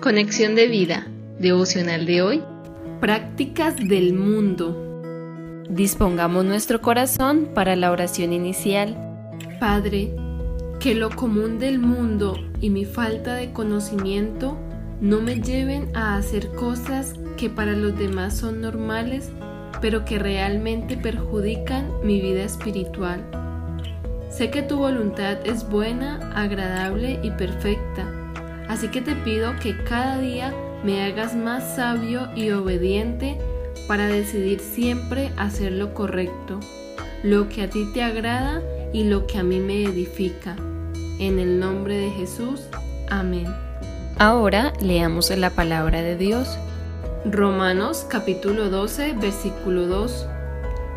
Conexión de vida, devocional de hoy. Prácticas del mundo. Dispongamos nuestro corazón para la oración inicial. Padre, que lo común del mundo y mi falta de conocimiento no me lleven a hacer cosas que para los demás son normales, pero que realmente perjudican mi vida espiritual. Sé que tu voluntad es buena, agradable y perfecta Así que te pido que cada día me hagas más sabio y obediente para decidir siempre hacer lo correcto, lo que a ti te agrada y lo que a mí me edifica. En el nombre de Jesús. Amén. Ahora leamos la palabra de Dios. Romanos capítulo 12 versículo 2.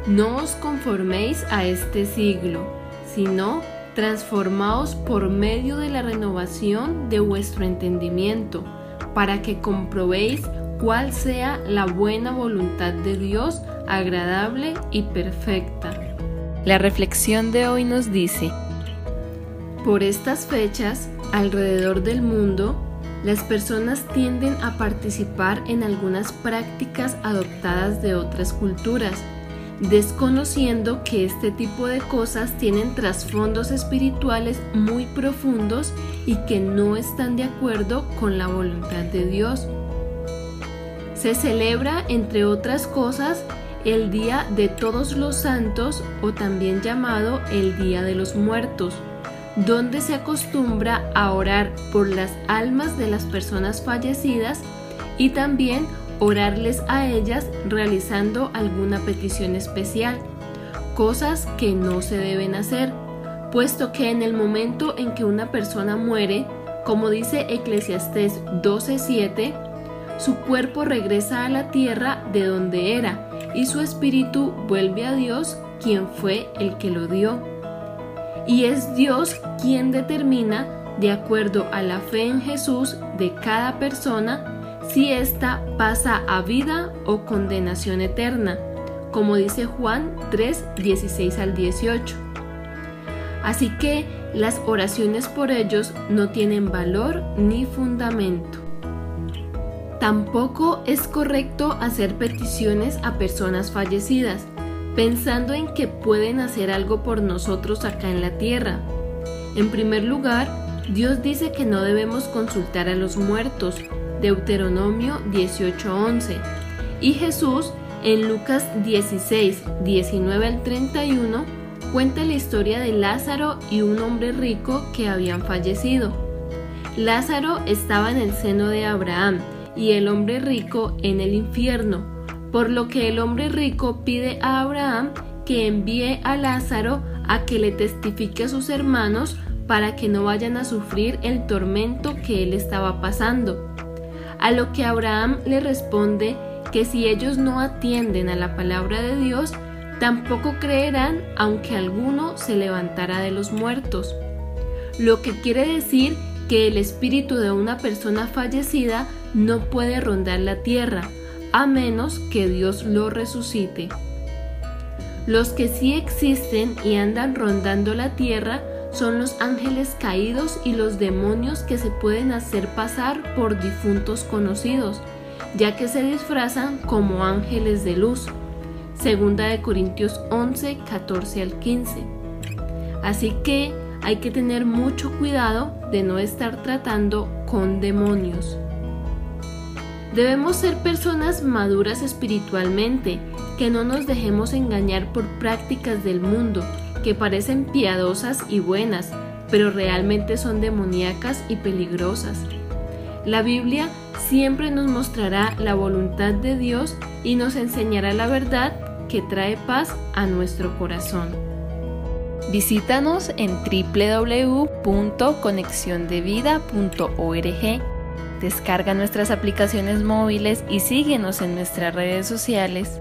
No os conforméis a este siglo, sino transformaos por medio de la renovación de vuestro entendimiento, para que comprobéis cuál sea la buena voluntad de Dios, agradable y perfecta. La reflexión de hoy nos dice, por estas fechas, alrededor del mundo, las personas tienden a participar en algunas prácticas adoptadas de otras culturas, desconociendo que este tipo de cosas tienen trasfondos espirituales muy profundos y que no están de acuerdo con la voluntad de Dios. Se celebra, entre otras cosas, el Día de Todos los Santos o también llamado el Día de los Muertos, donde se acostumbra a orar por las almas de las personas fallecidas y también orarles a ellas realizando alguna petición especial, cosas que no se deben hacer, puesto que en el momento en que una persona muere, como dice Eclesiastés 12:7, su cuerpo regresa a la tierra de donde era y su espíritu vuelve a Dios, quien fue el que lo dio. Y es Dios quien determina, de acuerdo a la fe en Jesús de cada persona, si ésta pasa a vida o condenación eterna, como dice Juan 3, 16 al 18. Así que las oraciones por ellos no tienen valor ni fundamento. Tampoco es correcto hacer peticiones a personas fallecidas, pensando en que pueden hacer algo por nosotros acá en la tierra. En primer lugar, Dios dice que no debemos consultar a los muertos, Deuteronomio 18:11. Y Jesús en Lucas 16, 19 al 31 cuenta la historia de Lázaro y un hombre rico que habían fallecido. Lázaro estaba en el seno de Abraham y el hombre rico en el infierno, por lo que el hombre rico pide a Abraham que envíe a Lázaro a que le testifique a sus hermanos para que no vayan a sufrir el tormento que él estaba pasando. A lo que Abraham le responde que si ellos no atienden a la palabra de Dios, tampoco creerán aunque alguno se levantara de los muertos. Lo que quiere decir que el espíritu de una persona fallecida no puede rondar la tierra, a menos que Dios lo resucite. Los que sí existen y andan rondando la tierra son los ángeles caídos y los demonios que se pueden hacer pasar por difuntos conocidos, ya que se disfrazan como ángeles de luz. Segunda de Corintios 11, 14 al 15. Así que hay que tener mucho cuidado de no estar tratando con demonios. Debemos ser personas maduras espiritualmente, que no nos dejemos engañar por prácticas del mundo, que parecen piadosas y buenas, pero realmente son demoníacas y peligrosas. La Biblia siempre nos mostrará la voluntad de Dios y nos enseñará la verdad que trae paz a nuestro corazón. Visítanos en www.conexiondevida.org. Descarga nuestras aplicaciones móviles y síguenos en nuestras redes sociales